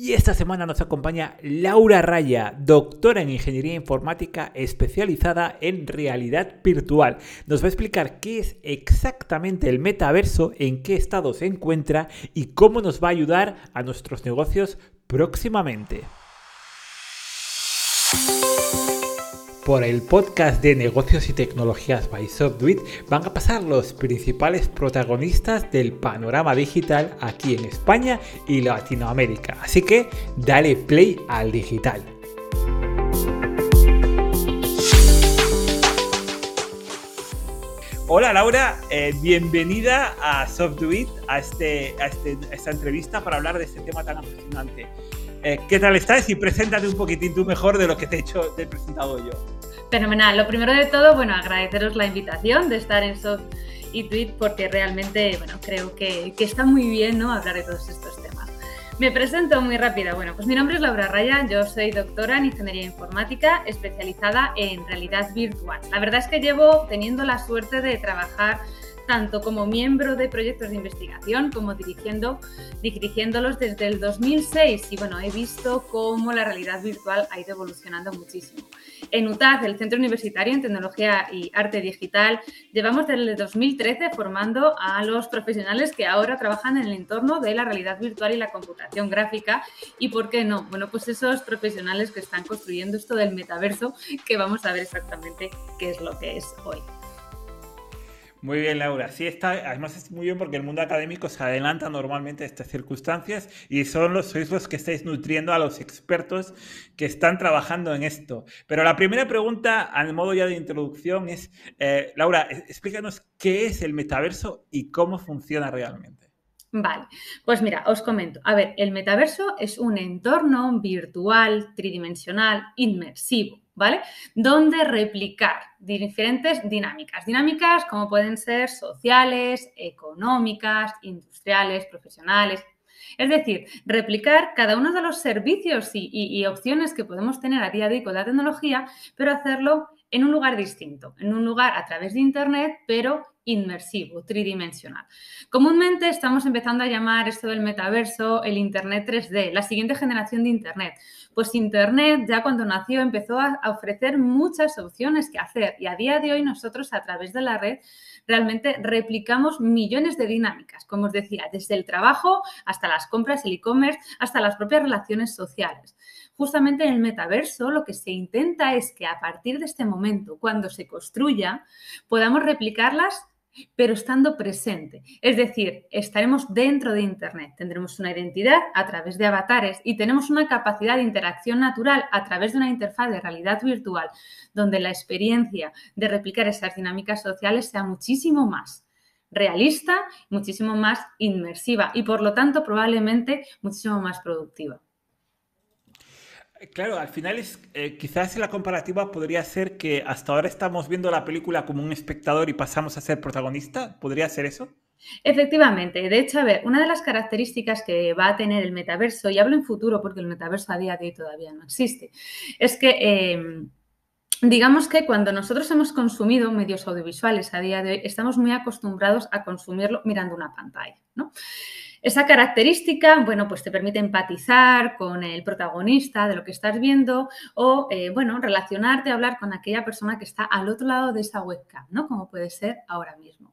Y esta semana nos acompaña Laura Raya, doctora en Ingeniería Informática especializada en realidad virtual. Nos va a explicar qué es exactamente el metaverso, en qué estado se encuentra y cómo nos va a ayudar a nuestros negocios próximamente. Por el podcast de negocios y tecnologías by Softwit van a pasar los principales protagonistas del panorama digital aquí en España y Latinoamérica. Así que dale play al digital. Hola Laura, eh, bienvenida a Softwit, a, este, a, este, esta entrevista para hablar de este tema tan apasionante. Eh, ¿Qué tal estás? Y preséntate un poquitín tú mejor de lo que te he, hecho, te he presentado yo. Fenomenal. Lo primero de todo, bueno, agradeceros la invitación de estar en Soft y Tweet porque realmente, bueno, creo que, que está muy bien, ¿no? Hablar de todos estos temas. Me presento muy rápida. Bueno, pues mi nombre es Laura Raya, yo soy doctora en Ingeniería Informática especializada en realidad virtual. La verdad es que llevo teniendo la suerte de trabajar tanto como miembro de proyectos de investigación como dirigiendo, dirigiéndolos desde el 2006 y bueno, he visto cómo la realidad virtual ha ido evolucionando muchísimo. En UTAD, el Centro Universitario en Tecnología y Arte Digital, llevamos desde el 2013 formando a los profesionales que ahora trabajan en el entorno de la realidad virtual y la computación gráfica y, ¿por qué no? Bueno, pues esos profesionales que están construyendo esto del metaverso que vamos a ver exactamente qué es lo que es hoy. Muy bien, Laura. Sí, está, además es muy bien porque el mundo académico se adelanta normalmente a estas circunstancias y son los, sois los que estáis nutriendo a los expertos que están trabajando en esto. Pero la primera pregunta, al modo ya de introducción, es, eh, Laura, explícanos qué es el metaverso y cómo funciona realmente. Vale, pues mira, os comento. A ver, el metaverso es un entorno virtual, tridimensional, inmersivo ¿vale? Donde replicar diferentes dinámicas. Dinámicas como pueden ser sociales, económicas, industriales, profesionales. Es decir, replicar cada uno de los servicios y, opciones que podemos tener a día de hoy con la tecnología, pero hacerlo en un lugar distinto, en un lugar a través de Internet, pero inmersivo, tridimensional. Comúnmente estamos empezando a llamar esto del metaverso el Internet 3D, la siguiente generación de Internet. Pues Internet ya cuando nació empezó a ofrecer muchas opciones que hacer y a día de hoy nosotros a través de la red realmente replicamos millones de dinámicas, como os decía, desde el trabajo hasta las compras, el e-commerce, hasta las propias relaciones sociales. Justamente en el metaverso lo que se intenta es que a partir de este momento, cuando se construya, podamos replicarlas pero estando presente. Es decir, estaremos dentro de Internet, tendremos una identidad a través de avatares y tenemos una capacidad de interacción natural a través de una interfaz de realidad virtual, donde la experiencia de replicar esas dinámicas sociales sea muchísimo más realista, muchísimo más inmersiva y por lo tanto probablemente muchísimo más productiva. Claro, al final es, eh, quizás la comparativa podría ser que hasta ahora estamos viendo la película como un espectador y pasamos a ser protagonista. ¿Podría ser eso? Efectivamente, de hecho, a ver, una de las características que va a tener el metaverso, y hablo en futuro porque el metaverso a día de hoy todavía no existe, es que em, digamos que cuando nosotros hemos consumido medios audiovisuales a día de hoy, estamos muy acostumbrados a consumirlo mirando una pantalla, ¿no? Esa característica, bueno, pues te permite empatizar con el protagonista de lo que estás viendo o, eh, bueno, relacionarte, hablar con aquella persona que está al otro lado de esa webcam, ¿no? Como puede ser ahora mismo.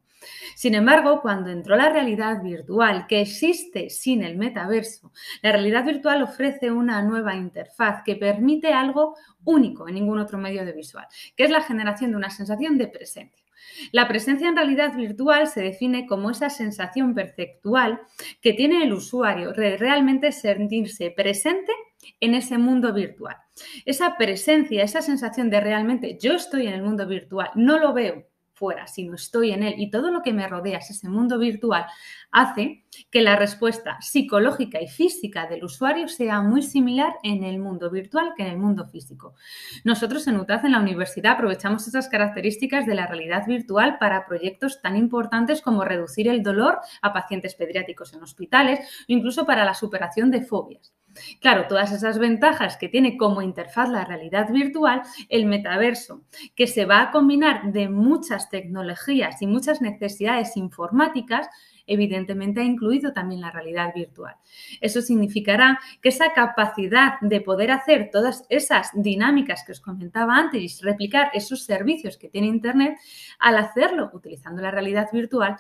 Sin embargo, cuando entró la realidad virtual, que existe sin el metaverso, la realidad virtual ofrece una nueva interfaz que permite algo único en ningún otro medio de visual, que es la generación de una sensación de presencia. La presencia en realidad virtual se define como esa sensación perceptual que tiene el usuario de realmente sentirse presente en ese mundo virtual. Esa presencia, esa sensación de realmente yo estoy en el mundo virtual, no lo veo, fuera, sino estoy en él y todo lo que me rodea es ese mundo virtual, hace que la respuesta psicológica y física del usuario sea muy similar en el mundo virtual que en el mundo físico. Nosotros en UTAZ, en la universidad, aprovechamos esas características de la realidad virtual para proyectos tan importantes como reducir el dolor a pacientes pediátricos en hospitales incluso para la superación de fobias. Claro, todas esas ventajas que tiene como interfaz la realidad virtual, el metaverso, que se va a combinar de muchas tecnologías y muchas necesidades informáticas, evidentemente ha incluido también la realidad virtual. Eso significará que esa capacidad de poder hacer todas esas dinámicas que os comentaba antes y replicar esos servicios que tiene Internet, al hacerlo utilizando la realidad virtual,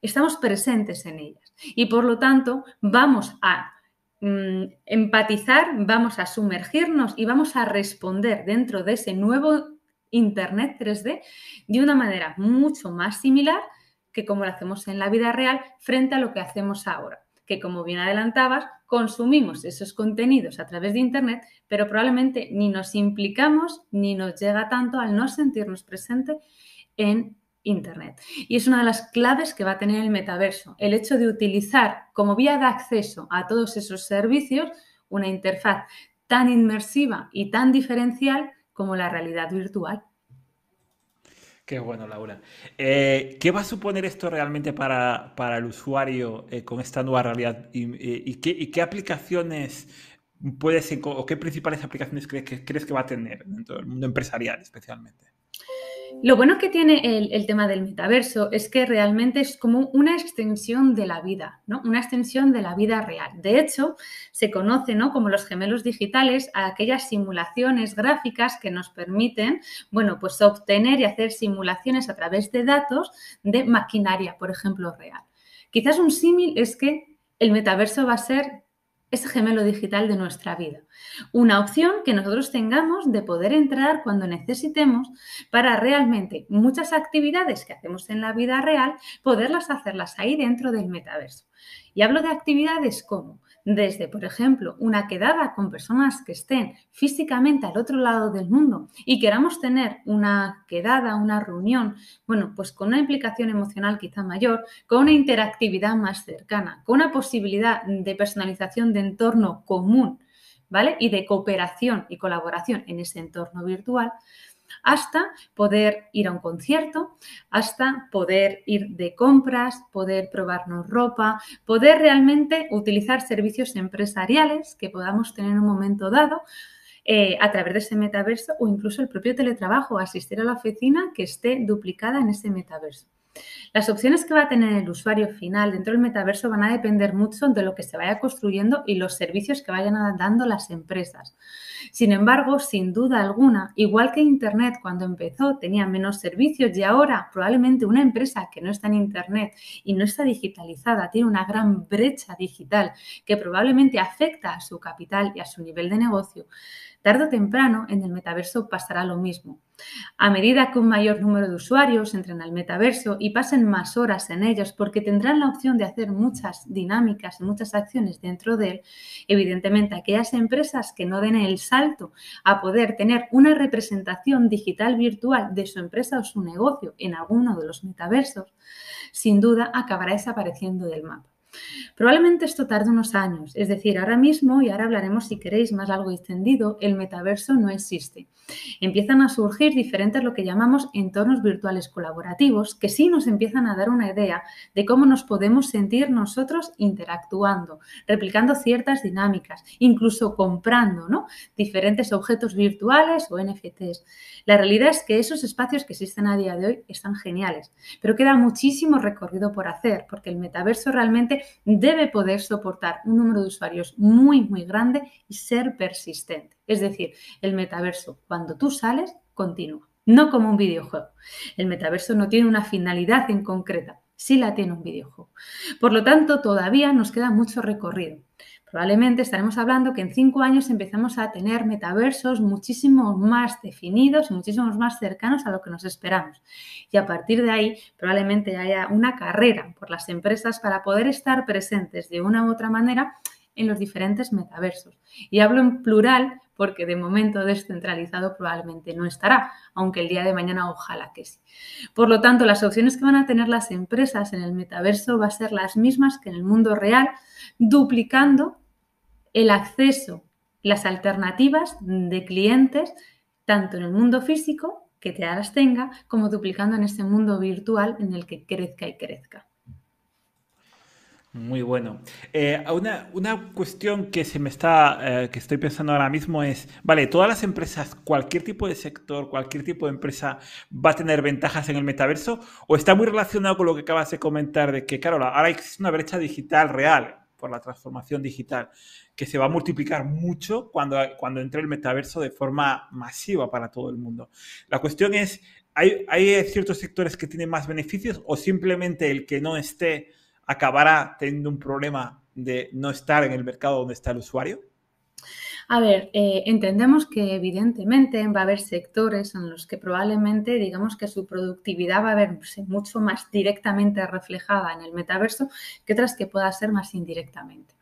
estamos presentes en ellas. Y por lo tanto, vamos a mm, empatizar, vamos a sumergirnos y vamos a responder dentro de ese nuevo Internet 3D de una manera mucho más similar que como lo hacemos en la vida real frente a lo que hacemos ahora, que como bien adelantabas, consumimos esos contenidos a través de Internet, pero probablemente ni nos implicamos ni nos llega tanto al no sentirnos presente en Internet. Y es una de las claves que va a tener el metaverso, el hecho de utilizar como vía de acceso a todos esos servicios una interfaz tan inmersiva y tan diferencial como la realidad virtual. Qué bueno, Laura. Eh, ¿Qué va a suponer esto realmente para, el usuario eh, con esta nueva realidad? ¿Y, qué, aplicaciones puedes, o qué principales aplicaciones crees que, crees que va a tener dentro del mundo empresarial especialmente? Lo bueno que tiene el, tema del metaverso es que realmente es como una extensión de la vida, ¿no? Una extensión de la vida real. De hecho, se conoce, ¿no? Como los gemelos digitales a aquellas simulaciones gráficas que nos permiten, bueno, pues obtener y hacer simulaciones a través de datos de maquinaria, por ejemplo, real. Quizás un símil es que el metaverso va a ser ese gemelo digital de nuestra vida. Una opción que nosotros tengamos de poder entrar cuando necesitemos para realmente muchas actividades que hacemos en la vida real, poderlas hacerlas ahí dentro del metaverso. Y hablo de actividades como desde, por ejemplo, una quedada con personas que estén físicamente al otro lado del mundo y queramos tener una quedada, una reunión, bueno, pues con una implicación emocional quizá mayor, con una interactividad más cercana, con una posibilidad de personalización de entorno común, ¿vale? Y de cooperación y colaboración en ese entorno virtual, hasta poder ir a un concierto, hasta poder ir de compras, poder probarnos ropa, poder realmente utilizar servicios empresariales que podamos tener en un momento dado. Eh, a través de ese metaverso o incluso el propio teletrabajo, asistir a la oficina que esté duplicada en ese metaverso. Las opciones que va a tener el usuario final dentro del metaverso van a depender mucho de lo que se vaya construyendo y los servicios que vayan dando las empresas. Sin embargo, sin duda alguna, igual que Internet cuando empezó tenía menos servicios y ahora probablemente una empresa que no está en Internet y no está digitalizada tiene una gran brecha digital que probablemente afecta a su capital y a su nivel de negocio, Tarde o temprano en el metaverso pasará lo mismo. A medida que un mayor número de usuarios entren al metaverso y pasen más horas en ellos porque tendrán la opción de hacer muchas dinámicas y muchas acciones dentro de él, evidentemente aquellas empresas que no den el salto a poder tener una representación digital virtual de su empresa o su negocio en alguno de los metaversos, sin duda acabará desapareciendo del mapa. Probablemente esto tarde unos años, es decir, ahora mismo, y ahora hablaremos si queréis más algo extendido, el metaverso no existe. Empiezan a surgir diferentes lo que llamamos entornos virtuales colaborativos que sí nos empiezan a dar una idea de cómo nos podemos sentir nosotros interactuando, replicando ciertas dinámicas, incluso comprando ¿no? diferentes objetos virtuales o NFTs. La realidad es que esos espacios que existen a día de hoy están geniales, pero queda muchísimo recorrido por hacer porque el metaverso realmente debe poder soportar un número de usuarios muy, muy grande y ser persistente. Es decir, el metaverso, cuando tú sales, continúa, no como un videojuego. El metaverso no tiene una finalidad en concreta, sí la tiene un videojuego. Por lo tanto, todavía nos queda mucho recorrido. Probablemente estaremos hablando que en cinco años empezamos a tener metaversos muchísimo más definidos, muchísimo más cercanos a lo que nos esperamos. Y a partir de ahí probablemente haya una carrera por las empresas para poder estar presentes de una u otra manera en los diferentes metaversos. Y hablo en plural porque de momento descentralizado probablemente no estará, aunque el día de mañana ojalá que sí. Por lo tanto, las opciones que van a tener las empresas en el metaverso va a ser las mismas que en el mundo real, duplicando el acceso, las alternativas de clientes, tanto en el mundo físico, que te las tenga, como duplicando en este mundo virtual en el que crezca y crezca. Muy bueno. Eh, una, una, cuestión que se me está, eh, que estoy pensando ahora mismo es, vale, todas las empresas, cualquier tipo de sector, cualquier tipo de empresa va a tener ventajas en el metaverso o está muy relacionado con lo que acabas de comentar de que, claro, ahora existe una brecha digital real por la transformación digital que se va a multiplicar mucho cuando, cuando entre el metaverso de forma masiva para todo el mundo. La cuestión es, ¿hay, hay ciertos sectores que tienen más beneficios o simplemente el que no esté acabará teniendo un problema de no estar en el mercado donde está el usuario? A ver, eh, entendemos que evidentemente va a haber sectores en los que probablemente digamos que su productividad va a verse mucho más directamente reflejada en el metaverso que otras que pueda ser más indirectamente.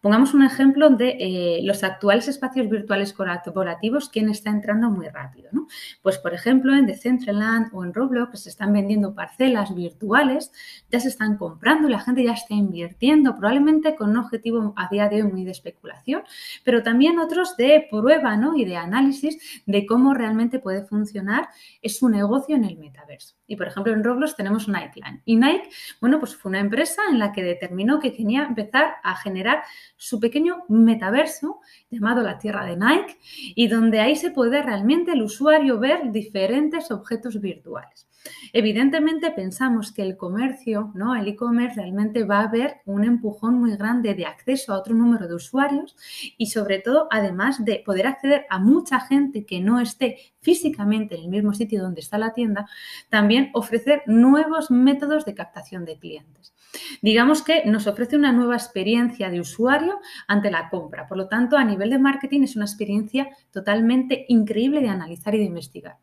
Pongamos un ejemplo de eh, los actuales espacios virtuales colaborativos, quién está entrando muy rápido. ¿no? Pues, por ejemplo, en Decentraland o en Roblox se están vendiendo parcelas virtuales, ya se están comprando, la gente ya está invirtiendo, probablemente con un objetivo a día de hoy muy de especulación, pero también otros de prueba ¿no? y de análisis de cómo realmente puede funcionar su negocio en el metaverso. Y, por ejemplo, en Roblox tenemos Nikeland. Y Nike, bueno, pues fue una empresa en la que determinó que quería empezar a generar su pequeño metaverso llamado la Tierra de Nike y donde ahí se puede realmente el usuario ver diferentes objetos virtuales. Evidentemente pensamos que el comercio, ¿no? el e-commerce realmente va a haber un empujón muy grande de acceso a otro número de usuarios y sobre todo además de poder acceder a mucha gente que no esté físicamente en el mismo sitio donde está la tienda, también ofrecer nuevos métodos de captación de clientes. Digamos que nos ofrece una nueva experiencia de usuario ante la compra. Por lo tanto, a nivel de marketing es una experiencia totalmente increíble de analizar y de investigar.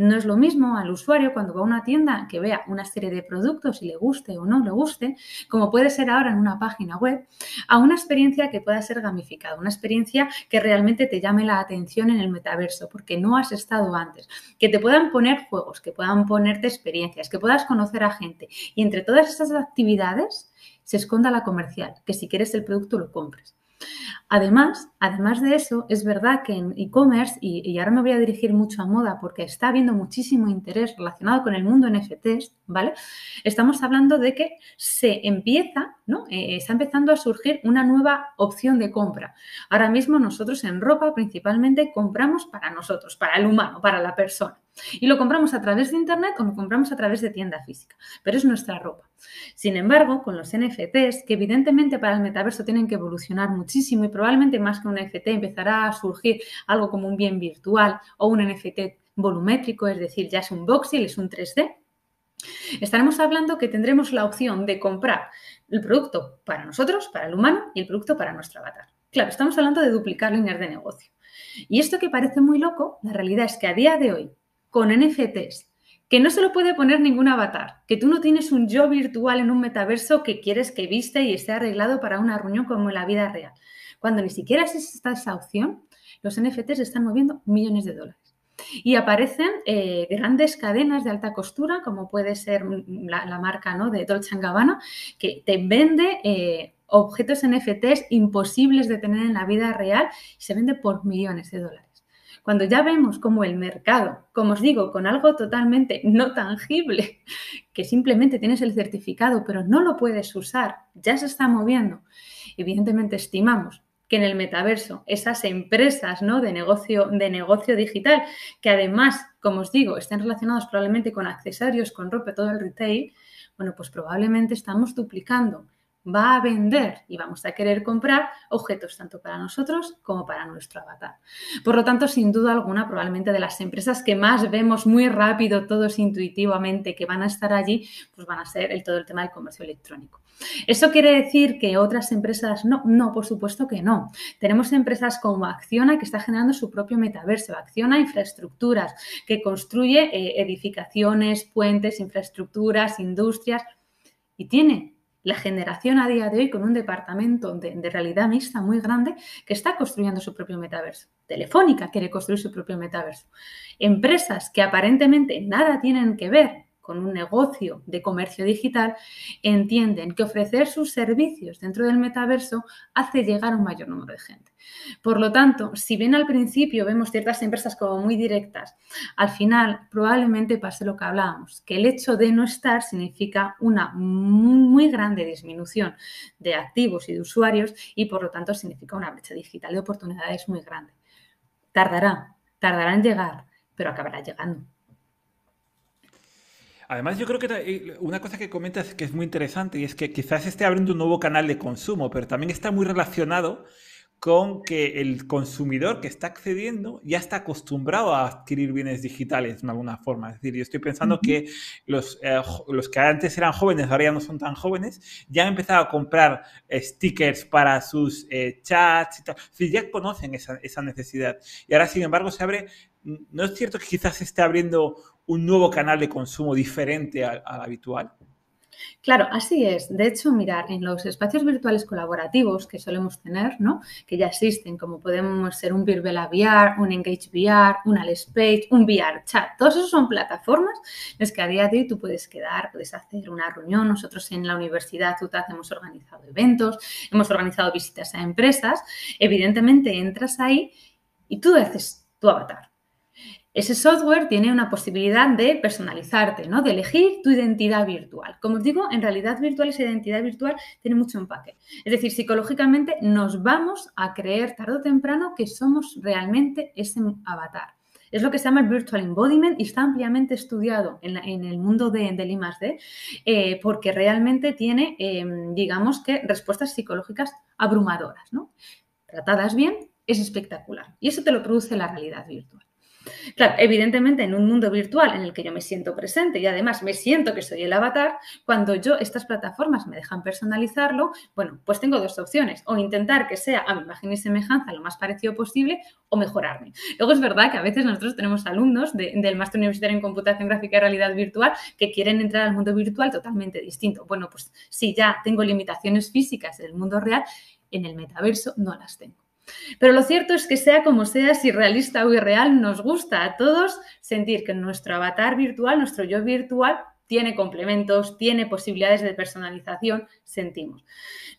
No es lo mismo al usuario cuando va a una tienda que vea una serie de productos y le guste o no le guste, como puede ser ahora en una página web, a una experiencia que pueda ser gamificada, una experiencia que realmente te llame la atención en el metaverso, porque no has estado antes, que te puedan poner juegos, que puedan ponerte experiencias, que puedas conocer a gente. Y entre todas esas actividades se esconda la comercial, que si quieres el producto lo compres. Además, además de eso, es verdad que en e-commerce, y, ahora me voy a dirigir mucho a moda porque está habiendo muchísimo interés relacionado con el mundo NFTs, ¿vale? Estamos hablando de que se empieza, ¿no? Eh, está empezando a surgir una nueva opción de compra. Ahora mismo nosotros en ropa principalmente compramos para nosotros, para el humano, para la persona. Y lo compramos a través de Internet o lo compramos a través de tienda física, pero es nuestra ropa. Sin embargo, con los NFTs, que evidentemente para el metaverso tienen que evolucionar muchísimo y probablemente más que un NFT empezará a surgir algo como un bien virtual o un NFT volumétrico, es decir, ya es un voxel, es un 3D, estaremos hablando que tendremos la opción de comprar el producto para nosotros, para el humano, y el producto para nuestro avatar. Claro, estamos hablando de duplicar líneas de negocio. Y esto que parece muy loco, la realidad es que a día de hoy con NFTs, que no se lo puede poner ningún avatar, que tú no tienes un yo virtual en un metaverso que quieres que viste y esté arreglado para una reunión como en la vida real. Cuando ni siquiera existe esa opción, los NFTs están moviendo millones de dólares. Y aparecen eh, grandes cadenas de alta costura, como puede ser la, marca ¿no? de Dolce Gabbana, que te vende eh, objetos NFTs imposibles de tener en la vida real y se vende por millones de dólares. Cuando ya vemos como el mercado, como os digo, con algo totalmente no tangible, que simplemente tienes el certificado pero no lo puedes usar, ya se está moviendo, evidentemente estimamos que en el metaverso esas empresas ¿no? de, negocio, de negocio digital, que además, como os digo, estén relacionados probablemente con accesorios, con ropa, todo el retail, bueno, pues probablemente estamos duplicando va a vender y vamos a querer comprar objetos tanto para nosotros como para nuestro avatar. Por lo tanto, sin duda alguna, probablemente de las empresas que más vemos muy rápido, todos intuitivamente, que van a estar allí, pues van a ser el, todo el tema del comercio electrónico. ¿Eso quiere decir que otras empresas no? No, por supuesto que no. Tenemos empresas como Acciona que está generando su propio metaverso, Acciona Infraestructuras, que construye eh, edificaciones, puentes, infraestructuras, industrias y tiene la generación a día de hoy con un departamento de, realidad mixta muy grande que está construyendo su propio metaverso. Telefónica quiere construir su propio metaverso. Empresas que aparentemente nada tienen que ver con un negocio de comercio digital, entienden que ofrecer sus servicios dentro del metaverso hace llegar un mayor número de gente. Por lo tanto, si bien al principio vemos ciertas empresas como muy directas, al final probablemente pase lo que hablábamos, que el hecho de no estar significa una muy, grande disminución de activos y de usuarios y por lo tanto significa una brecha digital de oportunidades muy grande. Tardará, tardará en llegar, pero acabará llegando. Además, yo creo que eh, una cosa que comentas que es muy interesante y es que quizás esté abriendo un nuevo canal de consumo, pero también está muy relacionado con que el consumidor que está accediendo ya está acostumbrado a adquirir bienes digitales de alguna forma. Es decir, yo estoy pensando que los, eh, los que antes eran jóvenes, ahora ya no son tan jóvenes, ya han empezado a comprar stickers para sus eh, chats y tal. Es ya conocen esa, esa necesidad. Y ahora, sin embargo, se abre ¿No es cierto que quizás se esté abriendo un nuevo canal de consumo diferente al habitual? Claro, así es. De hecho, mirar, en los espacios virtuales colaborativos que solemos tener, ¿no? que ya existen, como podemos ser un Virbela VR, un Engage VR, un Alice Page, un VR Chat, todos esos son plataformas en las que a día de hoy tú puedes quedar, puedes hacer una reunión. Nosotros en la universidad UTAD hemos organizado eventos, hemos organizado visitas a empresas. Evidentemente entras ahí y tú haces tu avatar ese software tiene una posibilidad de personalizarte, ¿no? de elegir tu identidad virtual. Como os digo, en realidad virtual esa identidad virtual tiene mucho empaque. Es decir, psicológicamente nos vamos a creer tarde o temprano que somos realmente ese avatar. Es lo que se llama el Virtual Embodiment y está ampliamente estudiado en, el mundo de, del I+.D. Eh, porque realmente tiene, em, digamos que, respuestas psicológicas abrumadoras. ¿no? Tratadas bien, es espectacular. Y eso te lo produce la realidad virtual. Claro, evidentemente en un mundo virtual en el que yo me siento presente y además me siento que soy el avatar, cuando yo estas plataformas me dejan personalizarlo, bueno, pues tengo dos opciones, o intentar que sea a mi imagen y semejanza lo más parecido posible o mejorarme. Luego es verdad que a veces nosotros tenemos alumnos del máster universitario en computación gráfica y realidad virtual que quieren entrar al mundo virtual totalmente distinto. Bueno, pues si ya tengo limitaciones físicas en el mundo real, en el metaverso no las tengo. Pero lo cierto es que sea como sea, si realista o irreal, nos gusta a todos sentir que nuestro avatar virtual, nuestro yo virtual, tiene complementos, tiene posibilidades de personalización, sentimos.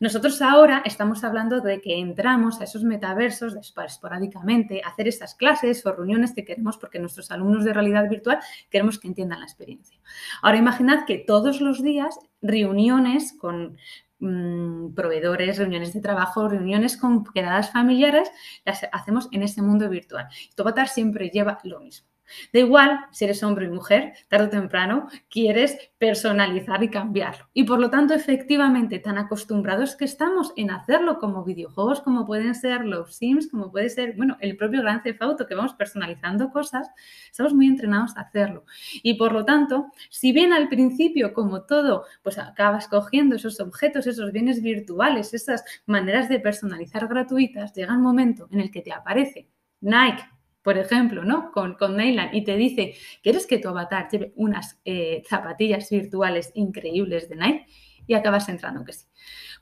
Nosotros ahora estamos hablando de que entramos a esos metaversos esporádicamente, a hacer esas clases o reuniones que queremos porque nuestros alumnos de realidad virtual queremos que entiendan la experiencia. Ahora imaginad que todos los días reuniones con Mm, proveedores, reuniones de trabajo, reuniones con quedadas familiares, las hacemos en ese mundo virtual. Tu avatar siempre lleva lo mismo. Da igual si eres hombre o mujer, tarde o temprano quieres personalizar y cambiarlo. Y por lo tanto, efectivamente, tan acostumbrados que estamos en hacerlo como videojuegos, como pueden ser los Sims, como puede ser, bueno, el propio Gran Theft Auto, que vamos personalizando cosas, estamos muy entrenados a hacerlo. Y por lo tanto, si bien al principio, como todo, pues acabas cogiendo esos objetos, esos bienes virtuales, esas maneras de personalizar gratuitas, llega un momento en el que te aparece Nike por ejemplo, ¿no? Con, con Neyland y te dice, ¿quieres que tu avatar lleve unas eh, zapatillas virtuales increíbles de Nike? Y acabas entrando que sí.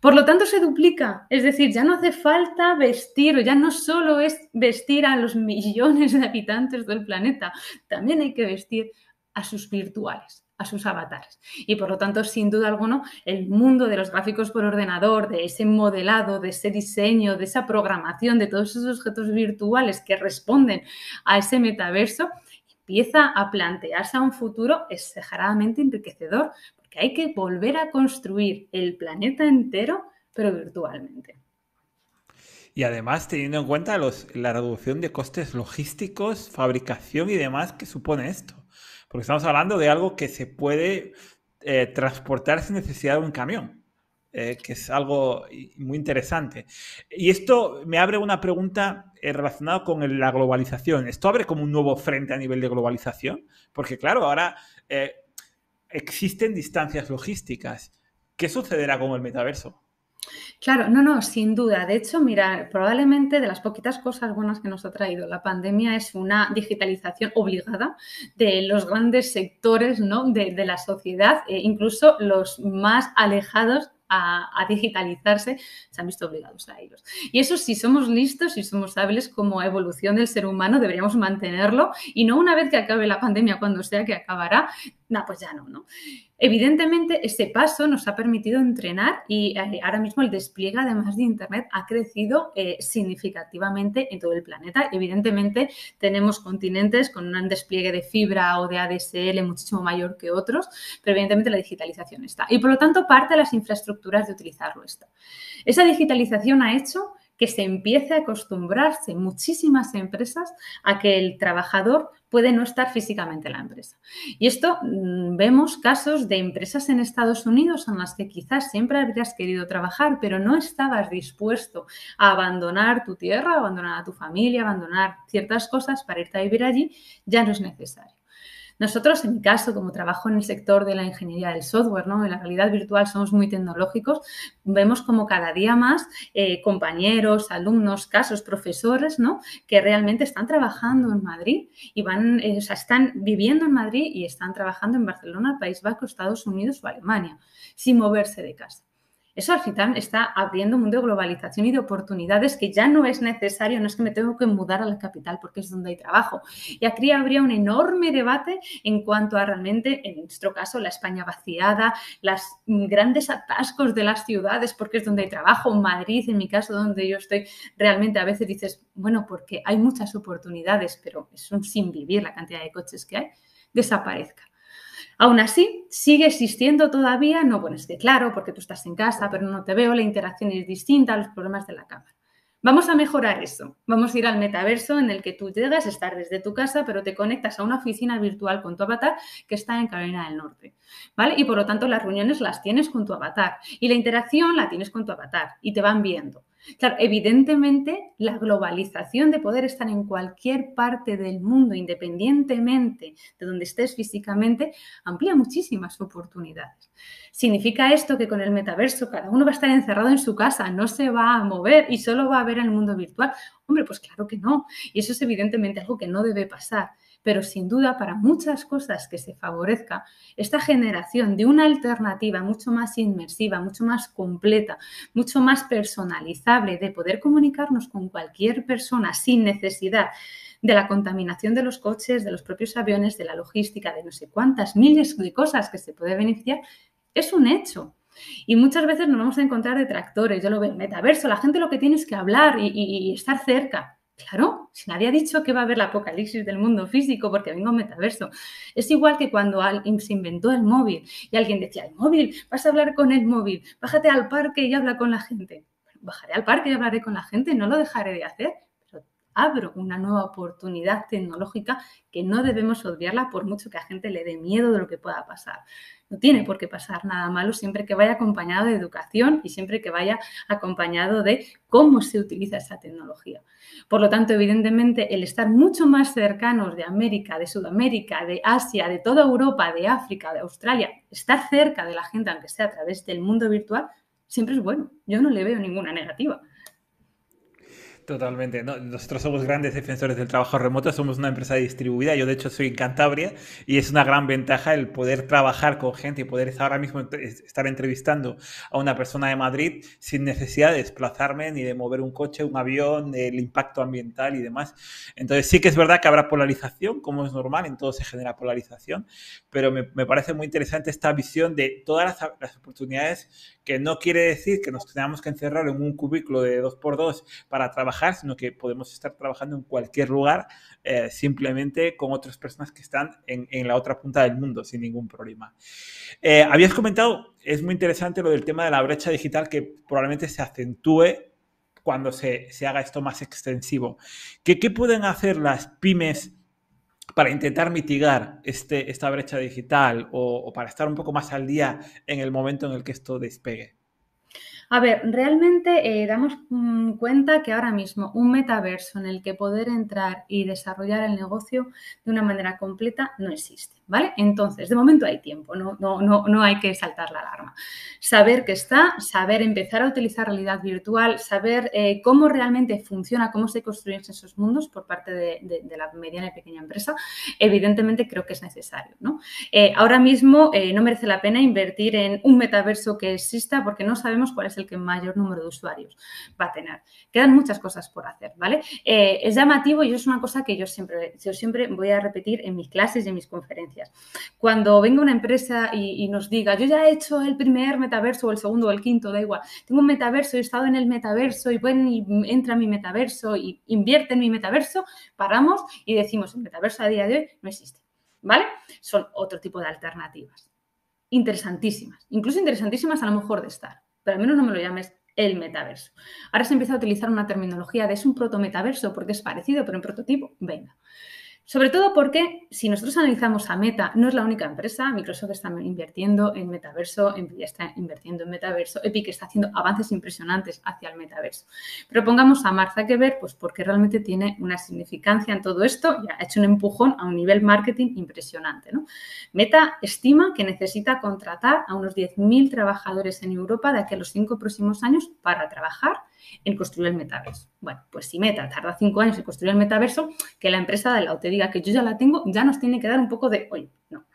Por lo tanto, se duplica. Es decir, ya no hace falta vestir, o ya no solo es vestir a los millones de habitantes del planeta, también hay que vestir a sus virtuales a sus avatares. Y por lo tanto, sin duda alguna, el mundo de los gráficos por ordenador, de ese modelado, de ese diseño, de esa programación, de todos esos objetos virtuales que responden a ese metaverso, empieza a plantearse a un futuro exageradamente enriquecedor, porque hay que volver a construir el planeta entero, pero virtualmente. Y además teniendo en cuenta la reducción de costes logísticos, fabricación y demás que supone esto. Porque estamos hablando de algo que se puede eh, transportar sin necesidad de un camión, eh, que es algo muy interesante. Y esto me abre una pregunta eh, relacionada con la globalización. ¿Esto abre como un nuevo frente a nivel de globalización? Porque claro, ahora existen distancias logísticas. ¿Qué sucederá con el metaverso? Claro, no, no, sin duda. De hecho, mira, probablemente de las poquitas cosas buenas que nos ha traído la pandemia es una digitalización obligada de los grandes sectores ¿no? de, la sociedad, e incluso los más alejados a, digitalizarse, se han visto obligados a ellos. Y eso si somos listos, si somos hábiles como evolución del ser humano, deberíamos mantenerlo y no una vez que acabe la pandemia, cuando sea que acabará, no, pues ya no, ¿no? Evidentemente, ese paso nos ha permitido entrenar y eh, ahora mismo el despliegue, además de Internet, ha crecido eh, significativamente en todo el planeta. Evidentemente, tenemos continentes con un despliegue de fibra o de ADSL muchísimo mayor que otros, pero evidentemente la digitalización está. Y por lo tanto, parte de las infraestructuras de utilizarlo está. Esa digitalización ha hecho que se empiece a acostumbrarse muchísimas empresas a que el trabajador puede no estar físicamente en la empresa. Y esto mm, vemos casos de empresas en Estados Unidos en las que quizás siempre habrías querido trabajar, pero no estabas dispuesto a abandonar tu tierra, abandonar a tu familia, abandonar ciertas cosas para irte a vivir allí, ya no es necesario. Nosotros, en mi caso, como trabajo en el sector de la ingeniería del software, ¿no? en la realidad virtual somos muy tecnológicos, vemos como cada día más eh, compañeros, alumnos, casos, profesores, ¿no? que realmente están trabajando en Madrid y van, eh, o sea, están viviendo en Madrid y están trabajando en Barcelona, País Vasco, Estados Unidos o Alemania, sin moverse de casa. Eso al final está abriendo un mundo de globalización y de oportunidades que ya no es necesario, no es que me tengo que mudar a la capital porque es donde hay trabajo. Y aquí habría un enorme debate en cuanto a realmente, en nuestro caso, la España vaciada, los grandes atascos de las ciudades porque es donde hay trabajo, Madrid, en mi caso, donde yo estoy, realmente a veces dices, bueno, porque hay muchas oportunidades, pero es un sin vivir la cantidad de coches que hay, desaparezca. Aún así, sigue existiendo todavía, no, bueno, es que claro, porque tú estás en casa, pero no te veo, la interacción es distinta, los problemas de la cámara. Vamos a mejorar eso. Vamos a ir al metaverso en el que tú llegas, a estar desde tu casa, pero te conectas a una oficina virtual con tu avatar que está en Carolina del Norte. ¿Vale? Y por lo tanto, las reuniones las tienes con tu avatar y la interacción la tienes con tu avatar y te van viendo. Claro, evidentemente la globalización de poder estar en cualquier parte del mundo, independientemente de donde estés físicamente, amplía muchísimas oportunidades. ¿Significa esto que con el metaverso cada uno va a estar encerrado en su casa, no se va a mover y solo va a ver el mundo virtual? Hombre, pues claro que no. Y eso es evidentemente algo que no debe pasar pero sin duda para muchas cosas que se favorezca, esta generación de una alternativa mucho más inmersiva, mucho más completa, mucho más personalizable, de poder comunicarnos con cualquier persona sin necesidad de la contaminación de los coches, de los propios aviones, de la logística, de no sé cuántas miles de cosas que se puede beneficiar, es un hecho. Y muchas veces nos vamos a encontrar detractores. Yo lo veo, metaverso, la gente lo que tiene es que hablar y estar cerca. Claro, si nadie ha dicho que va a haber la apocalipsis del mundo físico porque vengo un metaverso. Es igual que cuando se inventó el móvil y alguien decía, el móvil, vas a hablar con el móvil, bájate al parque y habla con la gente. bajaré al parque y hablaré con la gente, no lo dejaré de hacer, abro una nueva oportunidad tecnológica que no debemos obviarla por mucho que a gente le dé miedo de lo que pueda pasar. No tiene por qué pasar nada malo siempre que vaya acompañado de educación y siempre que vaya acompañado de cómo se utiliza esa tecnología. Por lo tanto, evidentemente, el estar mucho más cercanos de América, de Sudamérica, de Asia, de toda Europa, de África, de Australia, estar cerca de la gente, aunque sea a través del mundo virtual, siempre es bueno. Yo no le veo ninguna negativa. Totalmente. nosotros somos grandes defensores del trabajo remoto, somos una empresa distribuida. Yo, de hecho, soy en Cantabria y es una gran ventaja el poder trabajar con gente y poder ahora mismo estar entrevistando a una persona de Madrid sin necesidad de desplazarme ni de mover un coche, un avión, el impacto ambiental y demás. Entonces, sí que es verdad que habrá polarización, como es normal, en todo se genera polarización, pero me, parece muy interesante esta visión de todas las, las oportunidades que no quiere decir que nos tengamos que encerrar en un cubículo de dos por dos para trabajar, sino que podemos estar trabajando en cualquier lugar eh, simplemente con otras personas que están en, en, la otra punta del mundo sin ningún problema. Eh, habías comentado, es muy interesante lo del tema de la brecha digital que probablemente se acentúe cuando se, se haga esto más extensivo. ¿Qué, ¿Qué pueden hacer las pymes? para intentar mitigar este, esta brecha digital o, para estar un poco más al día en el momento en el que esto despegue? A ver, realmente eh, damos mm, cuenta que ahora mismo un metaverso en el que poder entrar y desarrollar el negocio de una manera completa no existe. ¿Vale? Entonces, de momento hay tiempo, no, no, no, no hay que saltar la alarma. Saber que está, saber empezar a utilizar realidad virtual, saber eh, cómo realmente funciona, cómo se construyen esos mundos por parte de, la mediana y pequeña empresa, evidentemente creo que es necesario. Eh, ahora mismo eh, no merece la pena invertir en un metaverso que exista porque no sabemos cuál es el que mayor número de usuarios va a tener. Quedan muchas cosas por hacer, ¿vale? es llamativo y es una cosa que yo siempre, yo siempre voy a repetir en mis clases y en mis conferencias Cuando venga una empresa y, nos diga, yo ya he hecho el primer metaverso o el segundo o el quinto, da igual, tengo un metaverso, he estado en el metaverso y y entra en mi metaverso y invierte en mi metaverso, paramos y decimos, el metaverso a día de hoy no existe, ¿vale? Son otro tipo de alternativas. Interesantísimas, incluso interesantísimas a lo mejor de estar, pero al menos no me lo llames el metaverso. Ahora se empieza a utilizar una terminología de es un protometaverso porque es parecido, pero en prototipo, venga. Sobre todo porque si nosotros analizamos a Meta, no es la única empresa, Microsoft está invirtiendo en metaverso, Nvidia está invirtiendo en metaverso, Epic está haciendo avances impresionantes hacia el metaverso. Pero pongamos a Mark Zuckerberg, pues porque realmente tiene una significancia en todo esto y ha hecho un empujón a un nivel marketing impresionante. Meta estima que necesita contratar a unos 10.000 trabajadores en Europa de aquí a los cinco próximos años para trabajar en construir el metaverso. Bueno, pues si Meta tarda cinco años en construir el metaverso, que la empresa de la te diga que yo ya la tengo, ya nos tiene que dar un poco de, oye, no.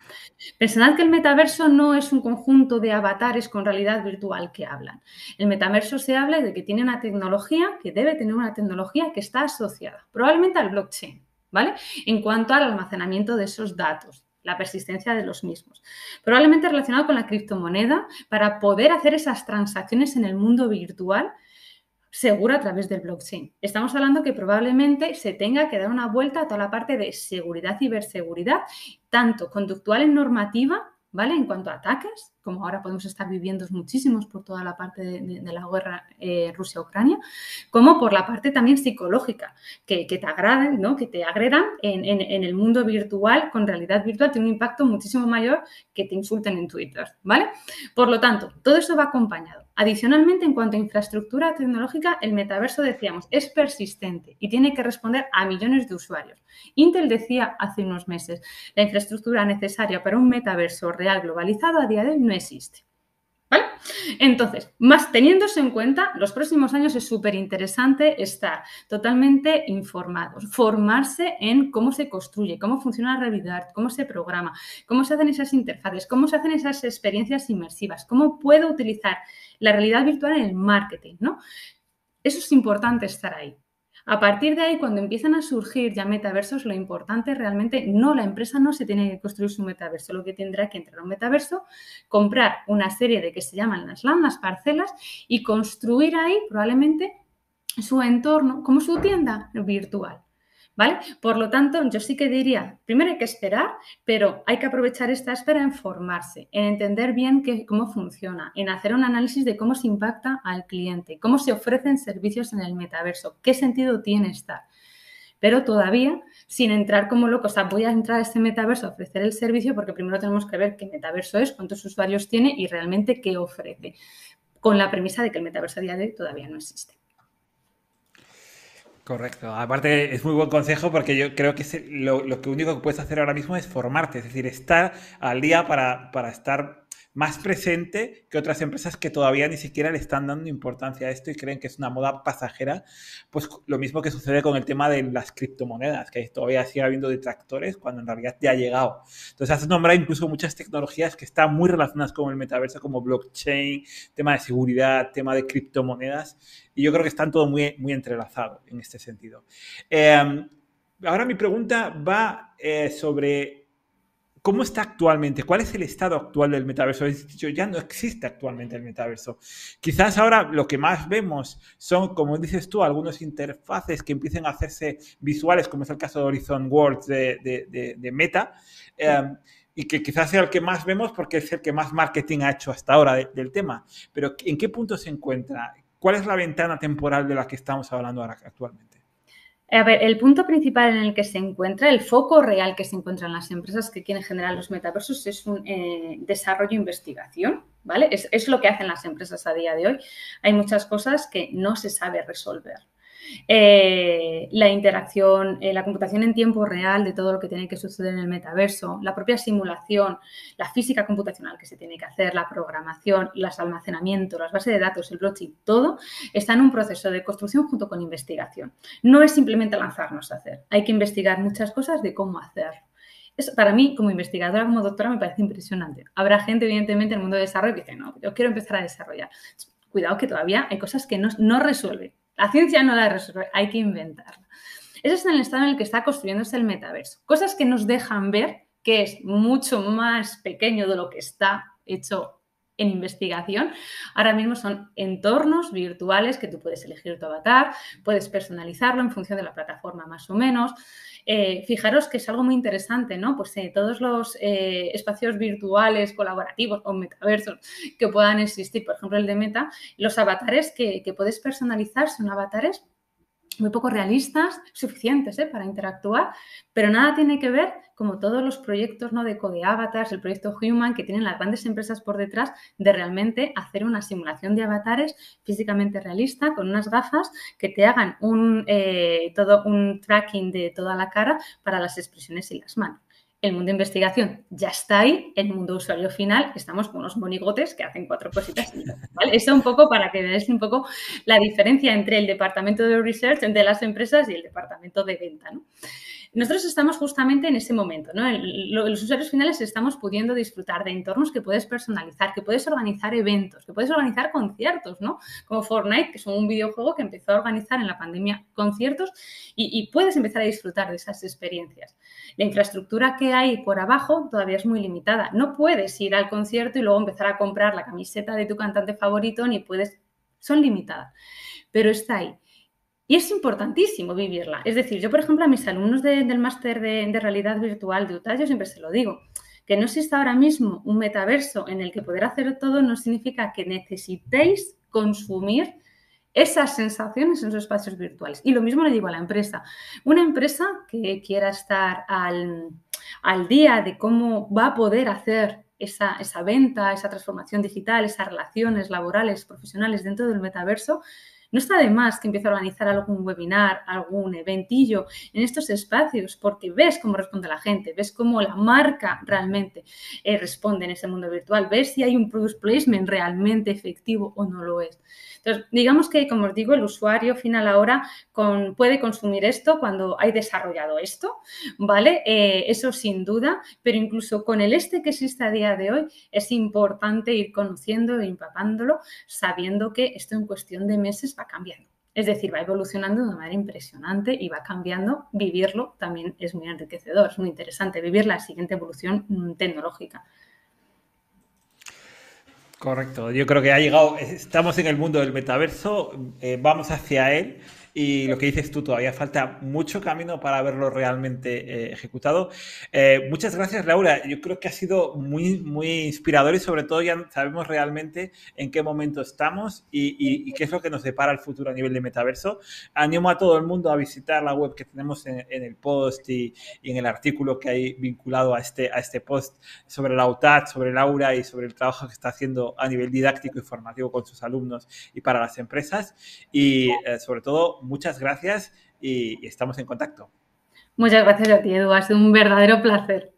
Pensad que el metaverso no es un conjunto de avatares con realidad virtual que hablan. El metaverso se habla de que tiene una tecnología, que debe tener una tecnología que está asociada, probablemente al blockchain, ¿vale? En cuanto al almacenamiento de esos datos, la persistencia de los mismos. Probablemente relacionado con la criptomoneda para poder hacer esas transacciones en el mundo virtual segura a través del blockchain. Estamos hablando que probablemente se tenga que dar una vuelta a toda la parte de seguridad ciberseguridad, tanto conductual en normativa, ¿vale? En cuanto a ataques, como ahora podemos estar viviendo muchísimos por toda la parte de, la guerra eh, Rusia-Ucrania, como por la parte también psicológica, que, te agraden, ¿no? que te agredan en, en, el mundo virtual, con realidad virtual, tiene un impacto muchísimo mayor que te insulten en Twitter, ¿vale? Por lo tanto, todo eso va acompañado. Adicionalmente, en cuanto a infraestructura tecnológica, el metaverso, decíamos, es persistente y tiene que responder a millones de usuarios. Intel decía hace unos meses, la infraestructura necesaria para un metaverso real globalizado a día de hoy no existe. ¿Vale? Entonces, más teniéndose en cuenta, los próximos años es súper interesante estar totalmente informados, formarse en cómo se construye, cómo funciona la realidad, cómo se programa, cómo se hacen esas interfaces, cómo se hacen esas experiencias inmersivas, cómo puedo utilizar la realidad virtual en el marketing, ¿no? Eso es importante estar ahí. A partir de ahí, cuando empiezan a surgir ya metaversos, lo importante realmente, no, la empresa no se tiene que construir su metaverso, lo que tendrá que entrar a un metaverso, comprar una serie de que se llaman las LAN, las parcelas, y construir ahí probablemente su entorno como su tienda virtual. ¿Vale? Por lo tanto, yo sí que diría, primero hay que esperar, pero hay que aprovechar esta espera en formarse, en entender bien cómo funciona, en hacer un análisis de cómo se impacta al cliente, cómo se ofrecen servicios en el metaverso, qué sentido tiene estar. Pero todavía sin entrar como loco, o sea, voy a entrar a este metaverso a ofrecer el servicio porque primero tenemos que ver qué metaverso es, cuántos usuarios tiene y realmente qué ofrece, con la premisa de que el metaverso a día de hoy todavía no existe. Correcto. Aparte, es muy buen consejo porque yo creo que lo, lo, que único que puedes hacer ahora mismo es formarte, es decir, estar al día para, para estar más presente que otras empresas que todavía ni siquiera le están dando importancia a esto y creen que es una moda pasajera. Pues lo mismo que sucede con el tema de las criptomonedas, que todavía sigue habiendo detractores cuando en realidad ya ha llegado. Entonces, has nombrado incluso muchas tecnologías que están muy relacionadas con el metaverso, como blockchain, tema de seguridad, tema de criptomonedas, y yo creo que están todo muy, muy entrelazados en este sentido. Em, ahora mi pregunta va eh, sobre ¿Cómo está actualmente? ¿Cuál es el estado actual del metaverso? Ya no existe actualmente el metaverso. Quizás ahora lo que más vemos son, como dices tú, algunos interfaces que empiecen a hacerse visuales, como es el caso de Horizon Worlds de, Meta, em, y que quizás sea el que más vemos porque es el que más marketing ha hecho hasta ahora del tema. Pero ¿en qué punto se encuentra? ¿Cuál es la ventana temporal de la que estamos hablando ahora actualmente? A ver, el punto principal en el que se encuentra, el foco real que se encuentra en las empresas que quieren generar los metaversos es un eh, desarrollo e investigación, ¿vale? Es lo que hacen las empresas a día de hoy. Hay muchas cosas que no se sabe resolver. Eh, la interacción, eh, la computación en tiempo real de todo lo que tiene que suceder en el metaverso, la propia simulación, la física computacional que se tiene que hacer, la programación, los almacenamientos, las bases de datos, el blockchain, todo está en un proceso de construcción junto con investigación. No es simplemente lanzarnos a hacer, hay que investigar muchas cosas de cómo hacerlo. para mí, como investigadora, como doctora, me parece impresionante. Habrá gente, evidentemente, en el mundo de desarrollo que dice, no, yo quiero empezar a desarrollar. Cuidado que todavía hay cosas que no, no resuelve. La ciencia no la resuelve, hay que inventarla. Ese es el estado en el que está construyéndose el metaverso. Cosas que nos dejan ver que es mucho más pequeño de lo que está hecho en investigación, ahora mismo son entornos virtuales que tú puedes elegir tu avatar, puedes personalizarlo en función de la plataforma más o menos. Eh, fijaros que es algo muy interesante, ¿no? Pues eh, todos los eh, espacios virtuales, colaborativos o metaversos que puedan existir, por ejemplo el de Meta, los avatares que, que puedes personalizar son avatares muy poco realistas, suficientes ¿eh? para interactuar, pero nada tiene que ver, como todos los proyectos ¿no? de Code Avatars, el proyecto Human, que tienen las grandes empresas por detrás, de realmente hacer una simulación de avatares físicamente realista, con unas gafas que te hagan un, eh, todo un tracking de toda la cara para las expresiones y las manos el mundo de investigación ya está ahí, el mundo usuario final estamos con unos monigotes que hacen cuatro cositas. ¿vale? Eso un poco para que veáis un poco la diferencia entre el departamento de research de las empresas y el departamento de venta. ¿no? Nosotros estamos justamente en ese momento, ¿no? los usuarios finales estamos pudiendo disfrutar de entornos que puedes personalizar, que puedes organizar eventos, que puedes organizar conciertos, ¿no? Como Fortnite, que es un videojuego que empezó a organizar en la pandemia conciertos y, y puedes empezar a disfrutar de esas experiencias. La infraestructura que hay por abajo todavía es muy limitada. No puedes ir al concierto y luego empezar a comprar la camiseta de tu cantante favorito, ni puedes, son limitadas, pero está ahí. Y es importantísimo vivirla. Es decir, yo, por ejemplo, a mis alumnos del máster de, realidad virtual de UTAD, yo siempre se lo digo, que no exista ahora mismo un metaverso en el que poder hacer todo no significa que necesitéis consumir esas sensaciones en sus espacios virtuales. Y lo mismo le digo a la empresa. Una empresa que quiera estar al, día de cómo va a poder hacer esa, esa, venta, esa transformación digital, esas relaciones laborales, profesionales dentro del metaverso, no está de más que empiece a organizar algún webinar, algún eventillo en estos espacios, porque ves cómo responde la gente, ves cómo la marca realmente eh, responde en ese mundo virtual, ves si hay un product placement realmente efectivo o no lo es. Entonces, digamos que, como os digo, el usuario final ahora puede consumir esto cuando hay desarrollado esto, ¿vale? Eh, eso sin duda, pero incluso con el este que existe a día de hoy, es importante ir conociendo e empapándolo, sabiendo que esto en cuestión de meses va cambiando. Es decir, va evolucionando de una manera impresionante y va cambiando. Vivirlo también es muy enriquecedor, es muy interesante vivir la siguiente evolución tecnológica. Correcto, yo creo que ha llegado, estamos en el mundo del metaverso, eh, vamos hacia él y lo que dices tú, todavía falta mucho camino para verlo realmente eh, ejecutado. Eh, muchas gracias, Laura. Yo creo que ha sido muy, muy inspirador y sobre todo ya sabemos realmente en qué momento estamos y, qué es lo que nos depara el futuro a nivel de metaverso. Animo a todo el mundo a visitar la web que tenemos en, el post y, en el artículo que hay vinculado a este, a este post sobre la UTAD, sobre Laura y sobre el trabajo que está haciendo a nivel didáctico y formativo con sus alumnos y para las empresas. Y eh, sobre todo, muchas gracias y, estamos en contacto. Muchas gracias a ti, Edu. Ha sido un verdadero placer.